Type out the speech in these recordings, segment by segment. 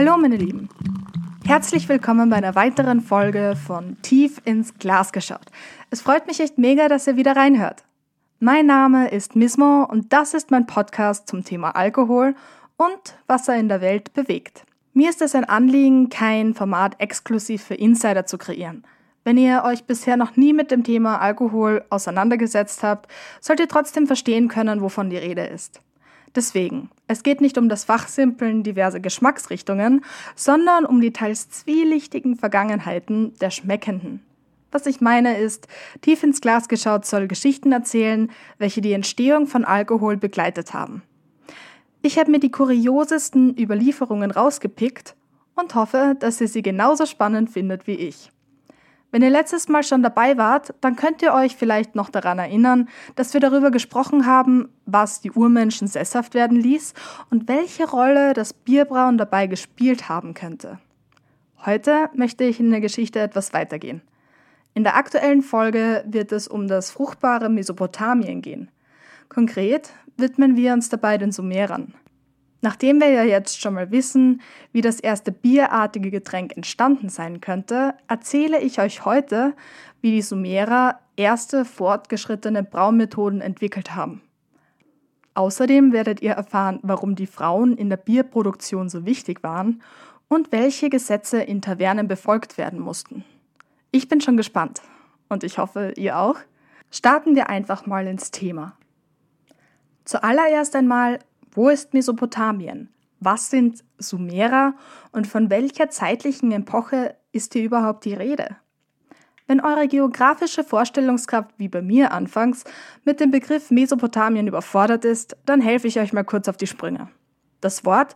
Hallo meine Lieben. Herzlich willkommen bei einer weiteren Folge von Tief ins Glas geschaut. Es freut mich echt mega, dass ihr wieder reinhört. Mein Name ist Mismo und das ist mein Podcast zum Thema Alkohol und was er in der Welt bewegt. Mir ist es ein Anliegen, kein Format exklusiv für Insider zu kreieren. Wenn ihr euch bisher noch nie mit dem Thema Alkohol auseinandergesetzt habt, sollt ihr trotzdem verstehen können, wovon die Rede ist. Deswegen, es geht nicht um das Fachsimpeln diverser Geschmacksrichtungen, sondern um die teils zwielichtigen Vergangenheiten der Schmeckenden. Was ich meine ist, tief ins Glas geschaut soll Geschichten erzählen, welche die Entstehung von Alkohol begleitet haben. Ich habe mir die kuriosesten Überlieferungen rausgepickt und hoffe, dass ihr sie genauso spannend findet wie ich. Wenn ihr letztes Mal schon dabei wart, dann könnt ihr euch vielleicht noch daran erinnern, dass wir darüber gesprochen haben, was die Urmenschen sesshaft werden ließ und welche Rolle das Bierbrauen dabei gespielt haben könnte. Heute möchte ich in der Geschichte etwas weitergehen. In der aktuellen Folge wird es um das fruchtbare Mesopotamien gehen. Konkret widmen wir uns dabei den Sumerern. Nachdem wir ja jetzt schon mal wissen, wie das erste bierartige Getränk entstanden sein könnte, erzähle ich euch heute, wie die Sumerer erste fortgeschrittene Braumethoden entwickelt haben. Außerdem werdet ihr erfahren, warum die Frauen in der Bierproduktion so wichtig waren und welche Gesetze in Tavernen befolgt werden mussten. Ich bin schon gespannt und ich hoffe, ihr auch. Starten wir einfach mal ins Thema. Zuallererst einmal wo ist Mesopotamien? Was sind Sumerer und von welcher zeitlichen Epoche ist hier überhaupt die Rede? Wenn eure geografische Vorstellungskraft wie bei mir anfangs mit dem Begriff Mesopotamien überfordert ist, dann helfe ich euch mal kurz auf die Sprünge. Das Wort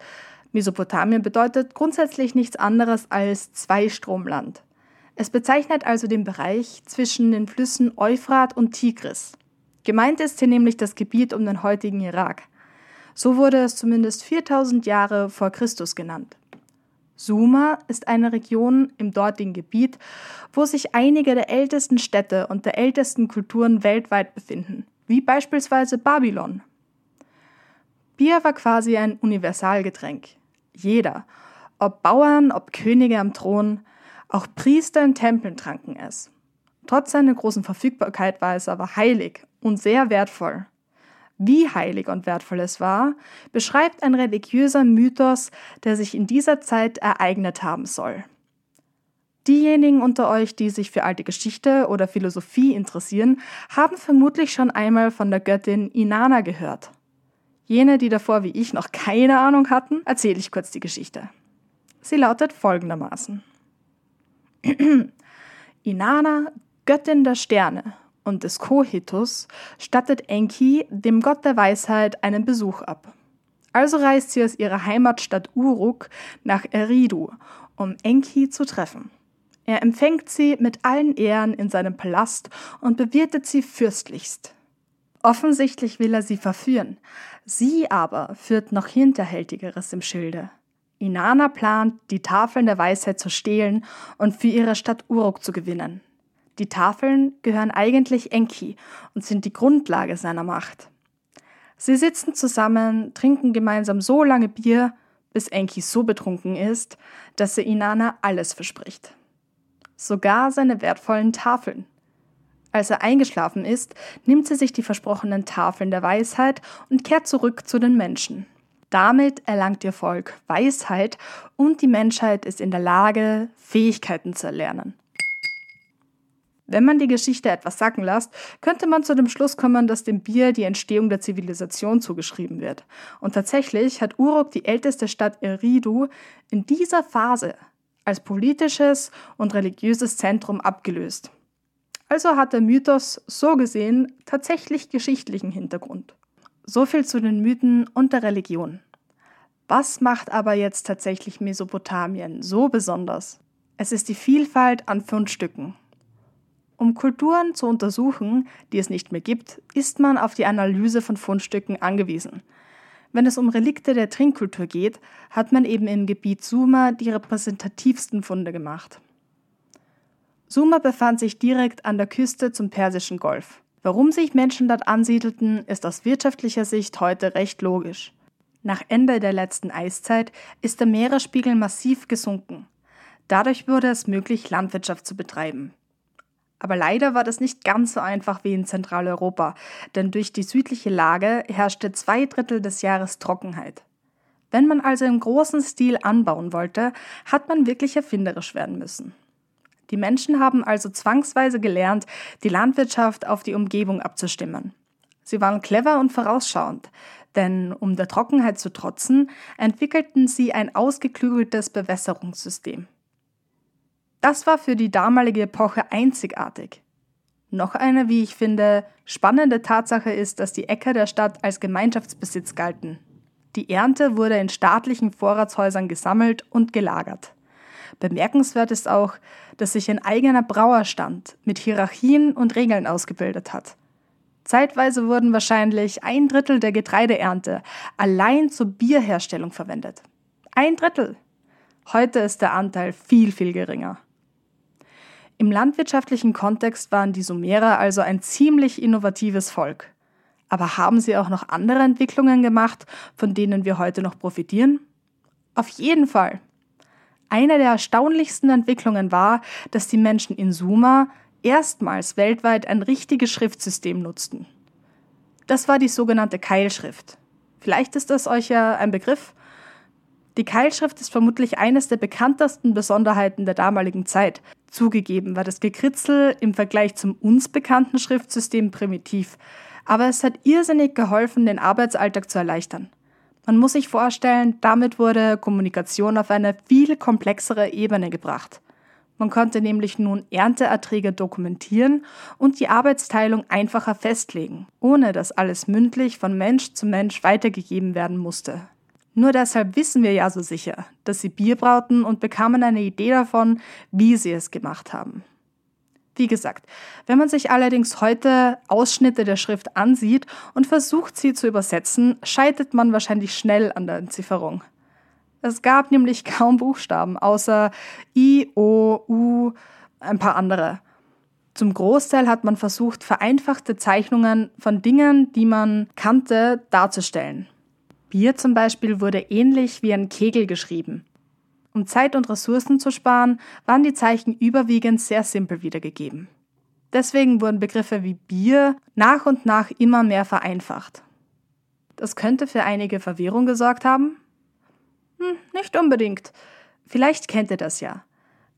Mesopotamien bedeutet grundsätzlich nichts anderes als Zweistromland. Es bezeichnet also den Bereich zwischen den Flüssen Euphrat und Tigris. Gemeint ist hier nämlich das Gebiet um den heutigen Irak. So wurde es zumindest 4000 Jahre vor Christus genannt. Suma ist eine Region im dortigen Gebiet, wo sich einige der ältesten Städte und der ältesten Kulturen weltweit befinden, wie beispielsweise Babylon. Bier war quasi ein Universalgetränk. Jeder, ob Bauern, ob Könige am Thron, auch Priester in Tempeln tranken es. Trotz seiner großen Verfügbarkeit war es aber heilig und sehr wertvoll. Wie heilig und wertvoll es war, beschreibt ein religiöser Mythos, der sich in dieser Zeit ereignet haben soll. Diejenigen unter euch, die sich für alte Geschichte oder Philosophie interessieren, haben vermutlich schon einmal von der Göttin Inanna gehört. Jene, die davor wie ich noch keine Ahnung hatten, erzähle ich kurz die Geschichte. Sie lautet folgendermaßen. Inanna, Göttin der Sterne, und des Kohitus stattet Enki, dem Gott der Weisheit, einen Besuch ab. Also reist sie aus ihrer Heimatstadt Uruk nach Eridu, um Enki zu treffen. Er empfängt sie mit allen Ehren in seinem Palast und bewirtet sie fürstlichst. Offensichtlich will er sie verführen, sie aber führt noch Hinterhältigeres im Schilde. Inanna plant, die Tafeln der Weisheit zu stehlen und für ihre Stadt Uruk zu gewinnen. Die Tafeln gehören eigentlich Enki und sind die Grundlage seiner Macht. Sie sitzen zusammen, trinken gemeinsam so lange Bier, bis Enki so betrunken ist, dass er Inanna alles verspricht. Sogar seine wertvollen Tafeln. Als er eingeschlafen ist, nimmt sie sich die versprochenen Tafeln der Weisheit und kehrt zurück zu den Menschen. Damit erlangt ihr Volk Weisheit und die Menschheit ist in der Lage, Fähigkeiten zu erlernen. Wenn man die Geschichte etwas sacken lässt, könnte man zu dem Schluss kommen, dass dem Bier die Entstehung der Zivilisation zugeschrieben wird. Und tatsächlich hat Uruk die älteste Stadt Eridu in dieser Phase als politisches und religiöses Zentrum abgelöst. Also hat der Mythos so gesehen tatsächlich geschichtlichen Hintergrund. So viel zu den Mythen und der Religion. Was macht aber jetzt tatsächlich Mesopotamien so besonders? Es ist die Vielfalt an Fundstücken, um Kulturen zu untersuchen, die es nicht mehr gibt, ist man auf die Analyse von Fundstücken angewiesen. Wenn es um Relikte der Trinkkultur geht, hat man eben im Gebiet Suma die repräsentativsten Funde gemacht. Suma befand sich direkt an der Küste zum Persischen Golf. Warum sich Menschen dort ansiedelten, ist aus wirtschaftlicher Sicht heute recht logisch. Nach Ende der letzten Eiszeit ist der Meeresspiegel massiv gesunken. Dadurch wurde es möglich, Landwirtschaft zu betreiben. Aber leider war das nicht ganz so einfach wie in Zentraleuropa, denn durch die südliche Lage herrschte zwei Drittel des Jahres Trockenheit. Wenn man also im großen Stil anbauen wollte, hat man wirklich erfinderisch werden müssen. Die Menschen haben also zwangsweise gelernt, die Landwirtschaft auf die Umgebung abzustimmen. Sie waren clever und vorausschauend, denn um der Trockenheit zu trotzen, entwickelten sie ein ausgeklügeltes Bewässerungssystem. Das war für die damalige Epoche einzigartig. Noch eine, wie ich finde, spannende Tatsache ist, dass die Äcker der Stadt als Gemeinschaftsbesitz galten. Die Ernte wurde in staatlichen Vorratshäusern gesammelt und gelagert. Bemerkenswert ist auch, dass sich ein eigener Brauerstand mit Hierarchien und Regeln ausgebildet hat. Zeitweise wurden wahrscheinlich ein Drittel der Getreideernte allein zur Bierherstellung verwendet. Ein Drittel. Heute ist der Anteil viel, viel geringer. Im landwirtschaftlichen Kontext waren die Sumerer also ein ziemlich innovatives Volk. Aber haben sie auch noch andere Entwicklungen gemacht, von denen wir heute noch profitieren? Auf jeden Fall. Eine der erstaunlichsten Entwicklungen war, dass die Menschen in Sumer erstmals weltweit ein richtiges Schriftsystem nutzten. Das war die sogenannte Keilschrift. Vielleicht ist das euch ja ein Begriff. Die Keilschrift ist vermutlich eines der bekanntesten Besonderheiten der damaligen Zeit. Zugegeben war das Gekritzel im Vergleich zum uns bekannten Schriftsystem primitiv, aber es hat irrsinnig geholfen, den Arbeitsalltag zu erleichtern. Man muss sich vorstellen, damit wurde Kommunikation auf eine viel komplexere Ebene gebracht. Man konnte nämlich nun Ernteerträge dokumentieren und die Arbeitsteilung einfacher festlegen, ohne dass alles mündlich von Mensch zu Mensch weitergegeben werden musste. Nur deshalb wissen wir ja so sicher, dass sie Bier brauten und bekamen eine Idee davon, wie sie es gemacht haben. Wie gesagt, wenn man sich allerdings heute Ausschnitte der Schrift ansieht und versucht, sie zu übersetzen, scheitert man wahrscheinlich schnell an der Entzifferung. Es gab nämlich kaum Buchstaben, außer I, O, U, ein paar andere. Zum Großteil hat man versucht, vereinfachte Zeichnungen von Dingen, die man kannte, darzustellen. Bier zum Beispiel wurde ähnlich wie ein Kegel geschrieben. Um Zeit und Ressourcen zu sparen, waren die Zeichen überwiegend sehr simpel wiedergegeben. Deswegen wurden Begriffe wie Bier nach und nach immer mehr vereinfacht. Das könnte für einige Verwirrung gesorgt haben? Hm, nicht unbedingt. Vielleicht kennt ihr das ja.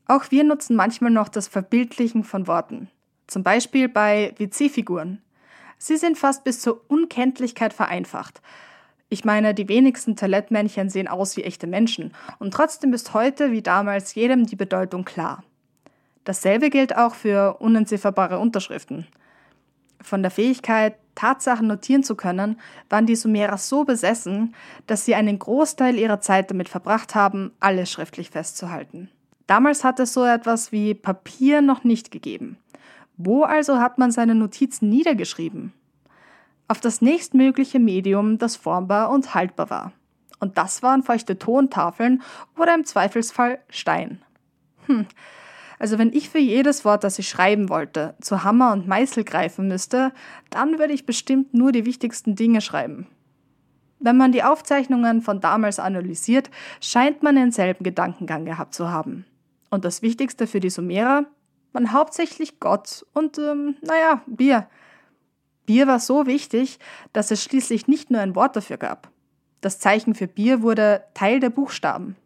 Auch wir nutzen manchmal noch das Verbildlichen von Worten. Zum Beispiel bei WC-Figuren. Sie sind fast bis zur Unkenntlichkeit vereinfacht, ich meine, die wenigsten Toilettmännchen sehen aus wie echte Menschen und trotzdem ist heute wie damals jedem die Bedeutung klar. Dasselbe gilt auch für unentzifferbare Unterschriften. Von der Fähigkeit, Tatsachen notieren zu können, waren die Sumerer so besessen, dass sie einen Großteil ihrer Zeit damit verbracht haben, alles schriftlich festzuhalten. Damals hat es so etwas wie Papier noch nicht gegeben. Wo also hat man seine Notizen niedergeschrieben? Auf das nächstmögliche Medium, das formbar und haltbar war. Und das waren feuchte Tontafeln oder im Zweifelsfall Stein. Hm. Also wenn ich für jedes Wort, das ich schreiben wollte, zu Hammer und Meißel greifen müsste, dann würde ich bestimmt nur die wichtigsten Dinge schreiben. Wenn man die Aufzeichnungen von damals analysiert, scheint man denselben Gedankengang gehabt zu haben. Und das Wichtigste für die Sumerer? Man hauptsächlich Gott und, ähm, naja, Bier. Bier war so wichtig, dass es schließlich nicht nur ein Wort dafür gab. Das Zeichen für Bier wurde Teil der Buchstaben.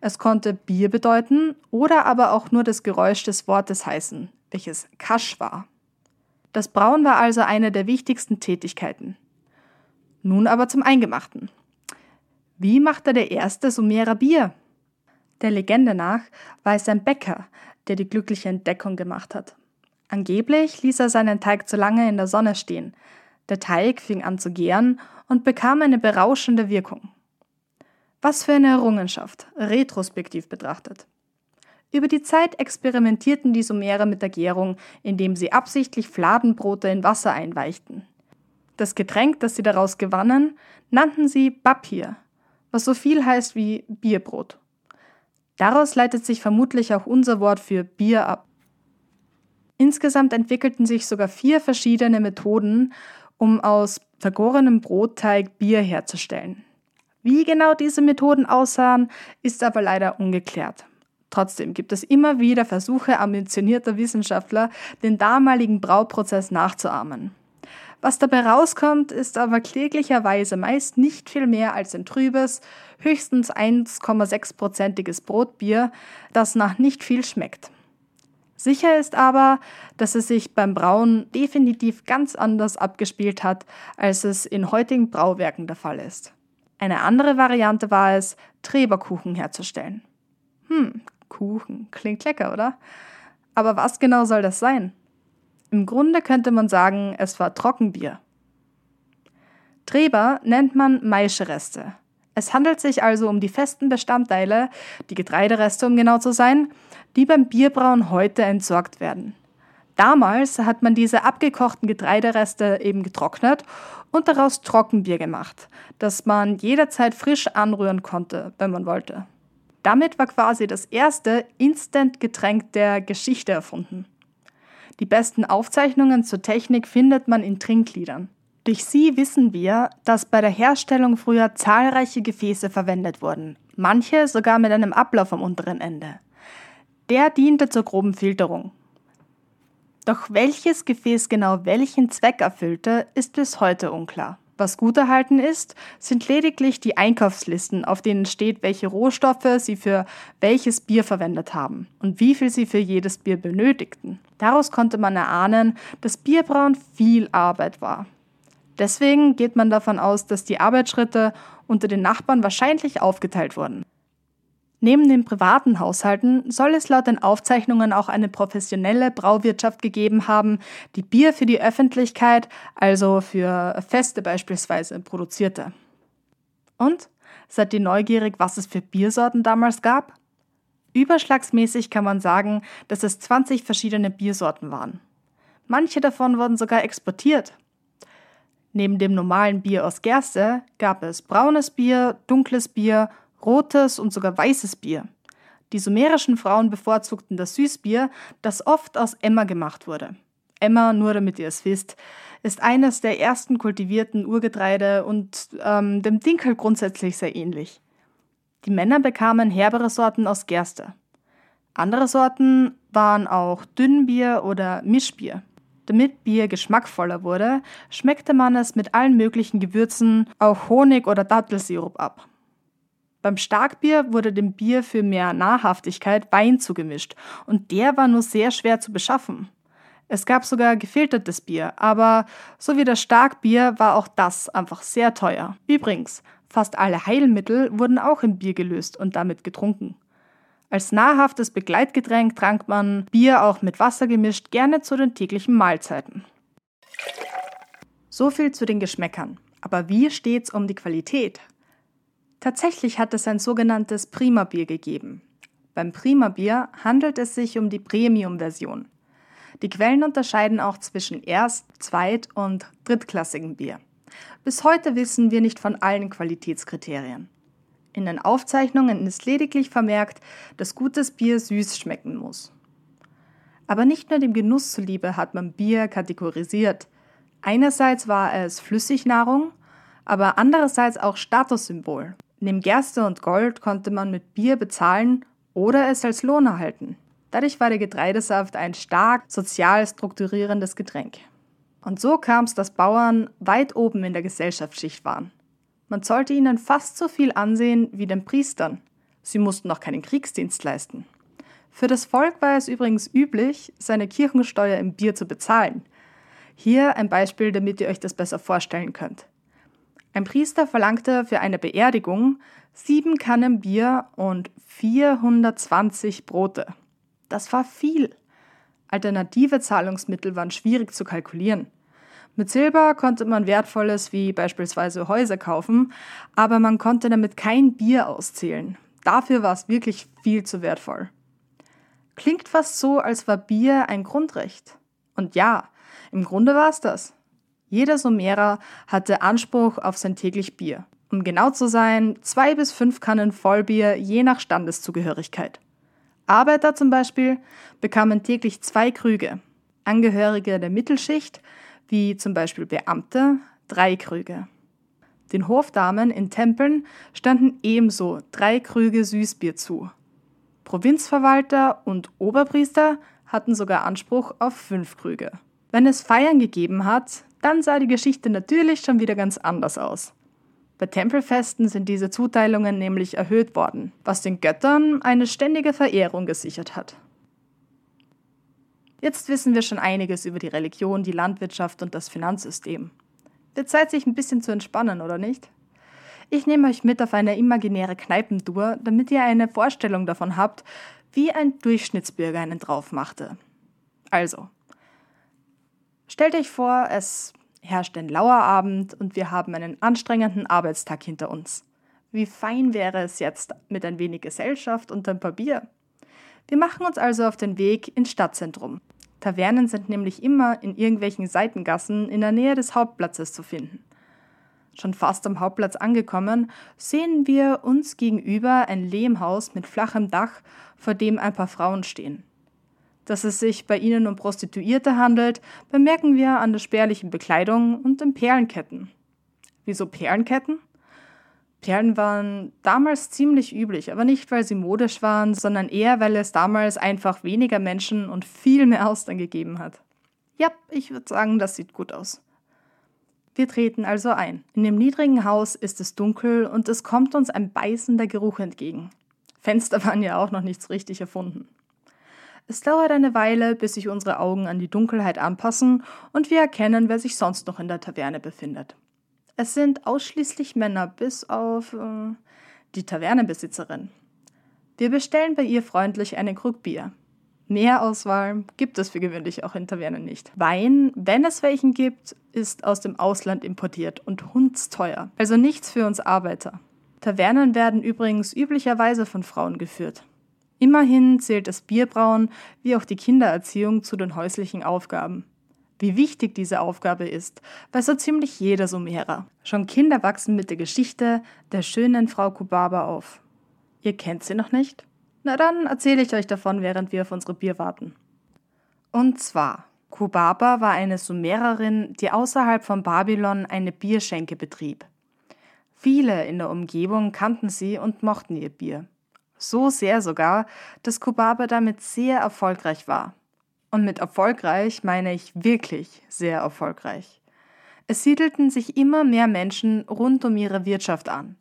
Es konnte Bier bedeuten oder aber auch nur das Geräusch des Wortes heißen, welches Kasch war. Das Brauen war also eine der wichtigsten Tätigkeiten. Nun aber zum Eingemachten. Wie machte der erste Sumerer Bier? Der Legende nach war es ein Bäcker, der die glückliche Entdeckung gemacht hat. Angeblich ließ er seinen Teig zu lange in der Sonne stehen. Der Teig fing an zu gären und bekam eine berauschende Wirkung. Was für eine Errungenschaft, retrospektiv betrachtet. Über die Zeit experimentierten die Sumerer mit der Gärung, indem sie absichtlich Fladenbrote in Wasser einweichten. Das Getränk, das sie daraus gewannen, nannten sie Bapir, was so viel heißt wie Bierbrot. Daraus leitet sich vermutlich auch unser Wort für Bier ab. Insgesamt entwickelten sich sogar vier verschiedene Methoden, um aus vergorenem Brotteig Bier herzustellen. Wie genau diese Methoden aussahen, ist aber leider ungeklärt. Trotzdem gibt es immer wieder Versuche ambitionierter Wissenschaftler, den damaligen Brauprozess nachzuahmen. Was dabei rauskommt, ist aber kläglicherweise meist nicht viel mehr als ein trübes, höchstens 1,6-prozentiges Brotbier, das nach nicht viel schmeckt. Sicher ist aber, dass es sich beim Brauen definitiv ganz anders abgespielt hat, als es in heutigen Brauwerken der Fall ist. Eine andere Variante war es, Treberkuchen herzustellen. Hm, Kuchen, klingt lecker, oder? Aber was genau soll das sein? Im Grunde könnte man sagen, es war Trockenbier. Treber nennt man Maischereste. Es handelt sich also um die festen Bestandteile, die Getreidereste um genau zu sein, die beim Bierbrauen heute entsorgt werden. Damals hat man diese abgekochten Getreidereste eben getrocknet und daraus Trockenbier gemacht, das man jederzeit frisch anrühren konnte, wenn man wollte. Damit war quasi das erste Instant-Getränk der Geschichte erfunden. Die besten Aufzeichnungen zur Technik findet man in Trinkliedern. Durch sie wissen wir, dass bei der Herstellung früher zahlreiche Gefäße verwendet wurden, manche sogar mit einem Ablauf am unteren Ende. Der diente zur groben Filterung. Doch welches Gefäß genau welchen Zweck erfüllte, ist bis heute unklar. Was gut erhalten ist, sind lediglich die Einkaufslisten, auf denen steht, welche Rohstoffe sie für welches Bier verwendet haben und wie viel sie für jedes Bier benötigten. Daraus konnte man erahnen, dass Bierbrauen viel Arbeit war. Deswegen geht man davon aus, dass die Arbeitsschritte unter den Nachbarn wahrscheinlich aufgeteilt wurden. Neben den privaten Haushalten soll es laut den Aufzeichnungen auch eine professionelle Brauwirtschaft gegeben haben, die Bier für die Öffentlichkeit, also für Feste beispielsweise, produzierte. Und? Seid ihr neugierig, was es für Biersorten damals gab? Überschlagsmäßig kann man sagen, dass es 20 verschiedene Biersorten waren. Manche davon wurden sogar exportiert. Neben dem normalen Bier aus Gerste gab es braunes Bier, dunkles Bier, rotes und sogar weißes Bier. Die sumerischen Frauen bevorzugten das Süßbier, das oft aus Emmer gemacht wurde. Emmer, nur damit ihr es wisst, ist eines der ersten kultivierten Urgetreide und ähm, dem Dinkel grundsätzlich sehr ähnlich. Die Männer bekamen herbere Sorten aus Gerste. Andere Sorten waren auch Dünnbier oder Mischbier. Damit Bier geschmackvoller wurde, schmeckte man es mit allen möglichen Gewürzen, auch Honig oder Dattelsirup ab. Beim Starkbier wurde dem Bier für mehr Nahrhaftigkeit Wein zugemischt und der war nur sehr schwer zu beschaffen. Es gab sogar gefiltertes Bier, aber so wie das Starkbier war auch das einfach sehr teuer. Übrigens, fast alle Heilmittel wurden auch im Bier gelöst und damit getrunken. Als nahrhaftes Begleitgetränk trank man Bier auch mit Wasser gemischt, gerne zu den täglichen Mahlzeiten. So viel zu den Geschmäckern. Aber wie steht's um die Qualität? Tatsächlich hat es ein sogenanntes Prima-Bier gegeben. Beim Prima-Bier handelt es sich um die Premium-Version. Die Quellen unterscheiden auch zwischen Erst-, Zweit- und Drittklassigen Bier. Bis heute wissen wir nicht von allen Qualitätskriterien. In den Aufzeichnungen ist lediglich vermerkt, dass gutes Bier süß schmecken muss. Aber nicht nur dem Genuss zuliebe hat man Bier kategorisiert. Einerseits war es Flüssignahrung, aber andererseits auch Statussymbol. Neben Gerste und Gold konnte man mit Bier bezahlen oder es als Lohn erhalten. Dadurch war der Getreidesaft ein stark sozial strukturierendes Getränk. Und so kam es, dass Bauern weit oben in der Gesellschaftsschicht waren. Man sollte ihnen fast so viel ansehen wie den Priestern. Sie mussten auch keinen Kriegsdienst leisten. Für das Volk war es übrigens üblich, seine Kirchensteuer im Bier zu bezahlen. Hier ein Beispiel, damit ihr euch das besser vorstellen könnt. Ein Priester verlangte für eine Beerdigung sieben Kannen Bier und 420 Brote. Das war viel. Alternative Zahlungsmittel waren schwierig zu kalkulieren. Mit Silber konnte man Wertvolles wie beispielsweise Häuser kaufen, aber man konnte damit kein Bier auszählen. Dafür war es wirklich viel zu wertvoll. Klingt fast so, als war Bier ein Grundrecht. Und ja, im Grunde war es das. Jeder Sumerer hatte Anspruch auf sein täglich Bier. Um genau zu sein, zwei bis fünf Kannen Vollbier je nach Standeszugehörigkeit. Arbeiter zum Beispiel bekamen täglich zwei Krüge. Angehörige der Mittelschicht wie zum Beispiel Beamte, drei Krüge. Den Hofdamen in Tempeln standen ebenso drei Krüge Süßbier zu. Provinzverwalter und Oberpriester hatten sogar Anspruch auf fünf Krüge. Wenn es Feiern gegeben hat, dann sah die Geschichte natürlich schon wieder ganz anders aus. Bei Tempelfesten sind diese Zuteilungen nämlich erhöht worden, was den Göttern eine ständige Verehrung gesichert hat. Jetzt wissen wir schon einiges über die Religion, die Landwirtschaft und das Finanzsystem. Wird Zeit, sich ein bisschen zu entspannen, oder nicht? Ich nehme euch mit auf eine imaginäre Kneipentour, damit ihr eine Vorstellung davon habt, wie ein Durchschnittsbürger einen drauf machte. Also, stellt euch vor, es herrscht ein lauer Abend und wir haben einen anstrengenden Arbeitstag hinter uns. Wie fein wäre es jetzt mit ein wenig Gesellschaft und ein paar Bier? Wir machen uns also auf den Weg ins Stadtzentrum. Tavernen sind nämlich immer in irgendwelchen Seitengassen in der Nähe des Hauptplatzes zu finden. Schon fast am Hauptplatz angekommen, sehen wir uns gegenüber ein Lehmhaus mit flachem Dach, vor dem ein paar Frauen stehen. Dass es sich bei ihnen um Prostituierte handelt, bemerken wir an der spärlichen Bekleidung und den Perlenketten. Wieso Perlenketten? Perlen waren damals ziemlich üblich, aber nicht, weil sie modisch waren, sondern eher, weil es damals einfach weniger Menschen und viel mehr Austern gegeben hat. Ja, ich würde sagen, das sieht gut aus. Wir treten also ein. In dem niedrigen Haus ist es dunkel und es kommt uns ein beißender Geruch entgegen. Fenster waren ja auch noch nicht so richtig erfunden. Es dauert eine Weile, bis sich unsere Augen an die Dunkelheit anpassen und wir erkennen, wer sich sonst noch in der Taverne befindet. Es sind ausschließlich Männer, bis auf äh, die Tavernenbesitzerin. Wir bestellen bei ihr freundlich einen Krug Bier. Mehr Auswahl gibt es für gewöhnlich auch in Tavernen nicht. Wein, wenn es welchen gibt, ist aus dem Ausland importiert und hundsteuer, also nichts für uns Arbeiter. Tavernen werden übrigens üblicherweise von Frauen geführt. Immerhin zählt das Bierbrauen wie auch die Kindererziehung zu den häuslichen Aufgaben. Wie wichtig diese Aufgabe ist, weiß so ziemlich jeder Sumerer. Schon Kinder wachsen mit der Geschichte der schönen Frau Kubaba auf. Ihr kennt sie noch nicht? Na dann erzähle ich euch davon, während wir auf unsere Bier warten. Und zwar, Kubaba war eine Sumererin, die außerhalb von Babylon eine Bierschenke betrieb. Viele in der Umgebung kannten sie und mochten ihr Bier. So sehr sogar, dass Kubaba damit sehr erfolgreich war. Und mit erfolgreich meine ich wirklich sehr erfolgreich. Es siedelten sich immer mehr Menschen rund um ihre Wirtschaft an.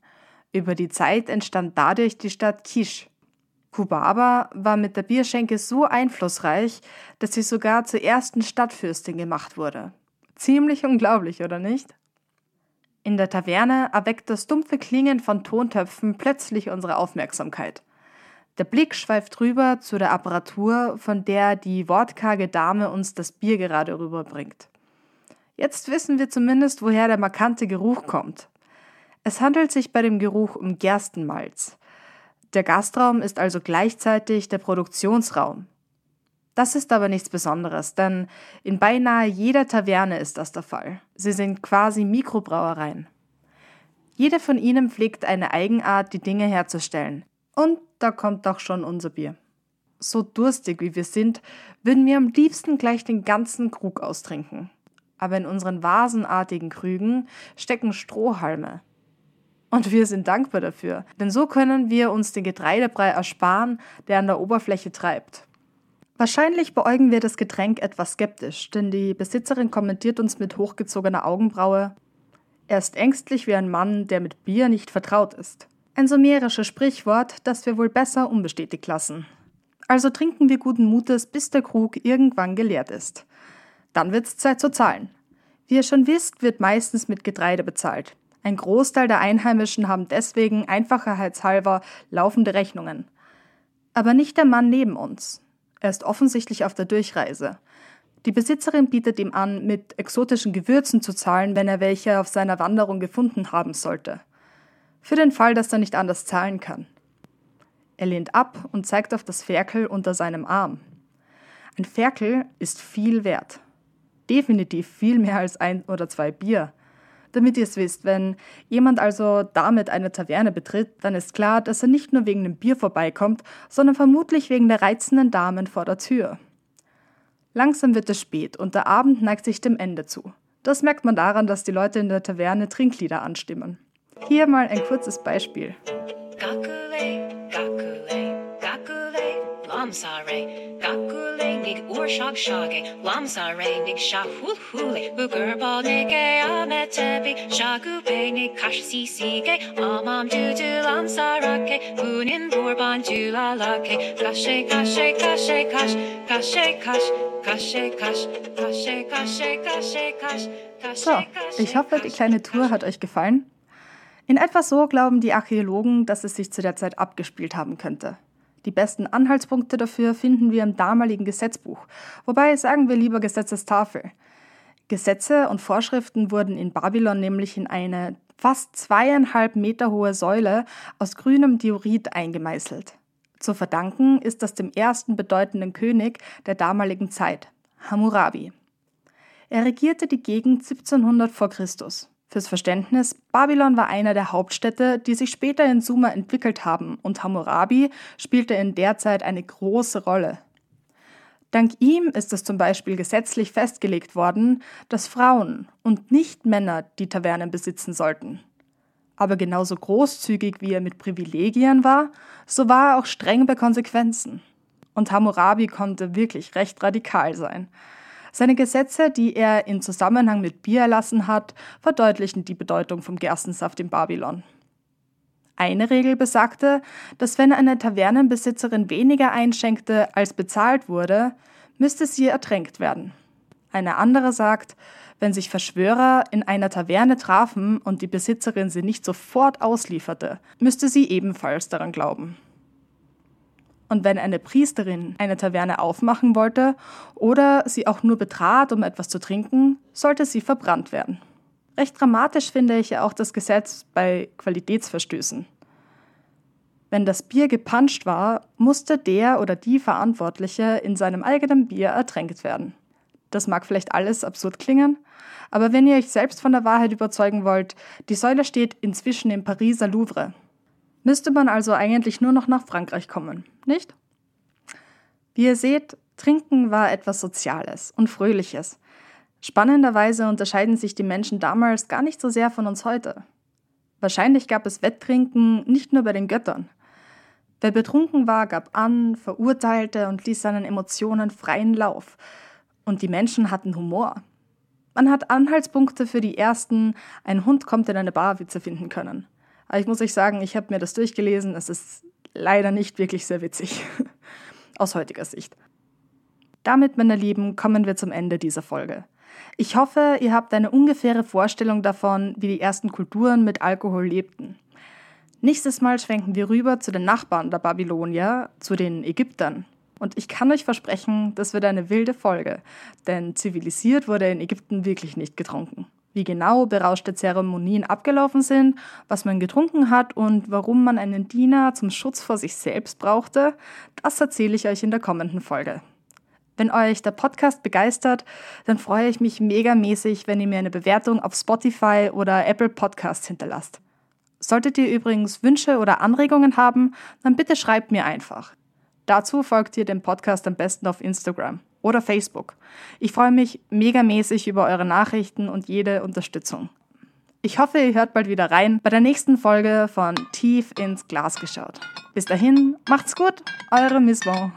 Über die Zeit entstand dadurch die Stadt Kisch. Kubaba war mit der Bierschenke so einflussreich, dass sie sogar zur ersten Stadtfürstin gemacht wurde. Ziemlich unglaublich, oder nicht? In der Taverne erweckt das dumpfe Klingen von Tontöpfen plötzlich unsere Aufmerksamkeit. Der Blick schweift rüber zu der Apparatur, von der die wortkarge Dame uns das Bier gerade rüberbringt. Jetzt wissen wir zumindest, woher der markante Geruch kommt. Es handelt sich bei dem Geruch um Gerstenmalz. Der Gastraum ist also gleichzeitig der Produktionsraum. Das ist aber nichts Besonderes, denn in beinahe jeder Taverne ist das der Fall. Sie sind quasi Mikrobrauereien. Jede von ihnen pflegt eine Eigenart, die Dinge herzustellen. Und da kommt auch schon unser Bier. So durstig wie wir sind, würden wir am liebsten gleich den ganzen Krug austrinken. Aber in unseren vasenartigen Krügen stecken Strohhalme. Und wir sind dankbar dafür, denn so können wir uns den Getreidebrei ersparen, der an der Oberfläche treibt. Wahrscheinlich beäugen wir das Getränk etwas skeptisch, denn die Besitzerin kommentiert uns mit hochgezogener Augenbraue. Er ist ängstlich wie ein Mann, der mit Bier nicht vertraut ist. Ein sumerisches Sprichwort, das wir wohl besser unbestätigt lassen. Also trinken wir guten Mutes, bis der Krug irgendwann geleert ist. Dann wird's Zeit zu zahlen. Wie ihr schon wisst, wird meistens mit Getreide bezahlt. Ein Großteil der Einheimischen haben deswegen einfacherheitshalber laufende Rechnungen. Aber nicht der Mann neben uns. Er ist offensichtlich auf der Durchreise. Die Besitzerin bietet ihm an, mit exotischen Gewürzen zu zahlen, wenn er welche auf seiner Wanderung gefunden haben sollte. Für den Fall, dass er nicht anders zahlen kann. Er lehnt ab und zeigt auf das Ferkel unter seinem Arm. Ein Ferkel ist viel wert. Definitiv viel mehr als ein oder zwei Bier. Damit ihr es wisst, wenn jemand also damit eine Taverne betritt, dann ist klar, dass er nicht nur wegen dem Bier vorbeikommt, sondern vermutlich wegen der reizenden Damen vor der Tür. Langsam wird es spät und der Abend neigt sich dem Ende zu. Das merkt man daran, dass die Leute in der Taverne Trinklieder anstimmen. Hier mal ein kurzes Beispiel. So, ich hoffe, die kleine Tour hat euch gefallen. In etwa so glauben die Archäologen, dass es sich zu der Zeit abgespielt haben könnte. Die besten Anhaltspunkte dafür finden wir im damaligen Gesetzbuch, wobei sagen wir lieber Gesetzestafel. Gesetze und Vorschriften wurden in Babylon nämlich in eine fast zweieinhalb Meter hohe Säule aus grünem Diorit eingemeißelt. Zu verdanken ist das dem ersten bedeutenden König der damaligen Zeit, Hammurabi. Er regierte die Gegend 1700 vor Christus. Fürs Verständnis, Babylon war einer der Hauptstädte, die sich später in Sumer entwickelt haben und Hammurabi spielte in der Zeit eine große Rolle. Dank ihm ist es zum Beispiel gesetzlich festgelegt worden, dass Frauen und nicht Männer die Tavernen besitzen sollten. Aber genauso großzügig wie er mit Privilegien war, so war er auch streng bei Konsequenzen. Und Hammurabi konnte wirklich recht radikal sein. Seine Gesetze, die er in Zusammenhang mit Bier erlassen hat, verdeutlichen die Bedeutung vom Gerstensaft in Babylon. Eine Regel besagte, dass wenn eine Tavernenbesitzerin weniger einschenkte, als bezahlt wurde, müsste sie ertränkt werden. Eine andere sagt, wenn sich Verschwörer in einer Taverne trafen und die Besitzerin sie nicht sofort auslieferte, müsste sie ebenfalls daran glauben. Und wenn eine Priesterin eine Taverne aufmachen wollte oder sie auch nur betrat, um etwas zu trinken, sollte sie verbrannt werden. Recht dramatisch finde ich ja auch das Gesetz bei Qualitätsverstößen. Wenn das Bier gepanscht war, musste der oder die Verantwortliche in seinem eigenen Bier ertränkt werden. Das mag vielleicht alles absurd klingen, aber wenn ihr euch selbst von der Wahrheit überzeugen wollt, die Säule steht inzwischen im Pariser Louvre. Müsste man also eigentlich nur noch nach Frankreich kommen, nicht? Wie ihr seht, Trinken war etwas Soziales und Fröhliches. Spannenderweise unterscheiden sich die Menschen damals gar nicht so sehr von uns heute. Wahrscheinlich gab es Wetttrinken nicht nur bei den Göttern. Wer betrunken war, gab an, verurteilte und ließ seinen Emotionen freien Lauf. Und die Menschen hatten Humor. Man hat Anhaltspunkte für die ersten Ein Hund kommt in eine Bar Witze finden können. Aber ich muss euch sagen, ich habe mir das durchgelesen. Es ist leider nicht wirklich sehr witzig. Aus heutiger Sicht. Damit, meine Lieben, kommen wir zum Ende dieser Folge. Ich hoffe, ihr habt eine ungefähre Vorstellung davon, wie die ersten Kulturen mit Alkohol lebten. Nächstes Mal schwenken wir rüber zu den Nachbarn der Babylonier, zu den Ägyptern. Und ich kann euch versprechen, das wird eine wilde Folge, denn zivilisiert wurde in Ägypten wirklich nicht getrunken. Wie genau berauschte Zeremonien abgelaufen sind, was man getrunken hat und warum man einen Diener zum Schutz vor sich selbst brauchte, das erzähle ich euch in der kommenden Folge. Wenn euch der Podcast begeistert, dann freue ich mich megamäßig, wenn ihr mir eine Bewertung auf Spotify oder Apple Podcasts hinterlasst. Solltet ihr übrigens Wünsche oder Anregungen haben, dann bitte schreibt mir einfach. Dazu folgt ihr dem Podcast am besten auf Instagram oder Facebook. Ich freue mich megamäßig über eure Nachrichten und jede Unterstützung. Ich hoffe, ihr hört bald wieder rein bei der nächsten Folge von Tief ins Glas geschaut. Bis dahin, macht's gut, eure Miss Bon.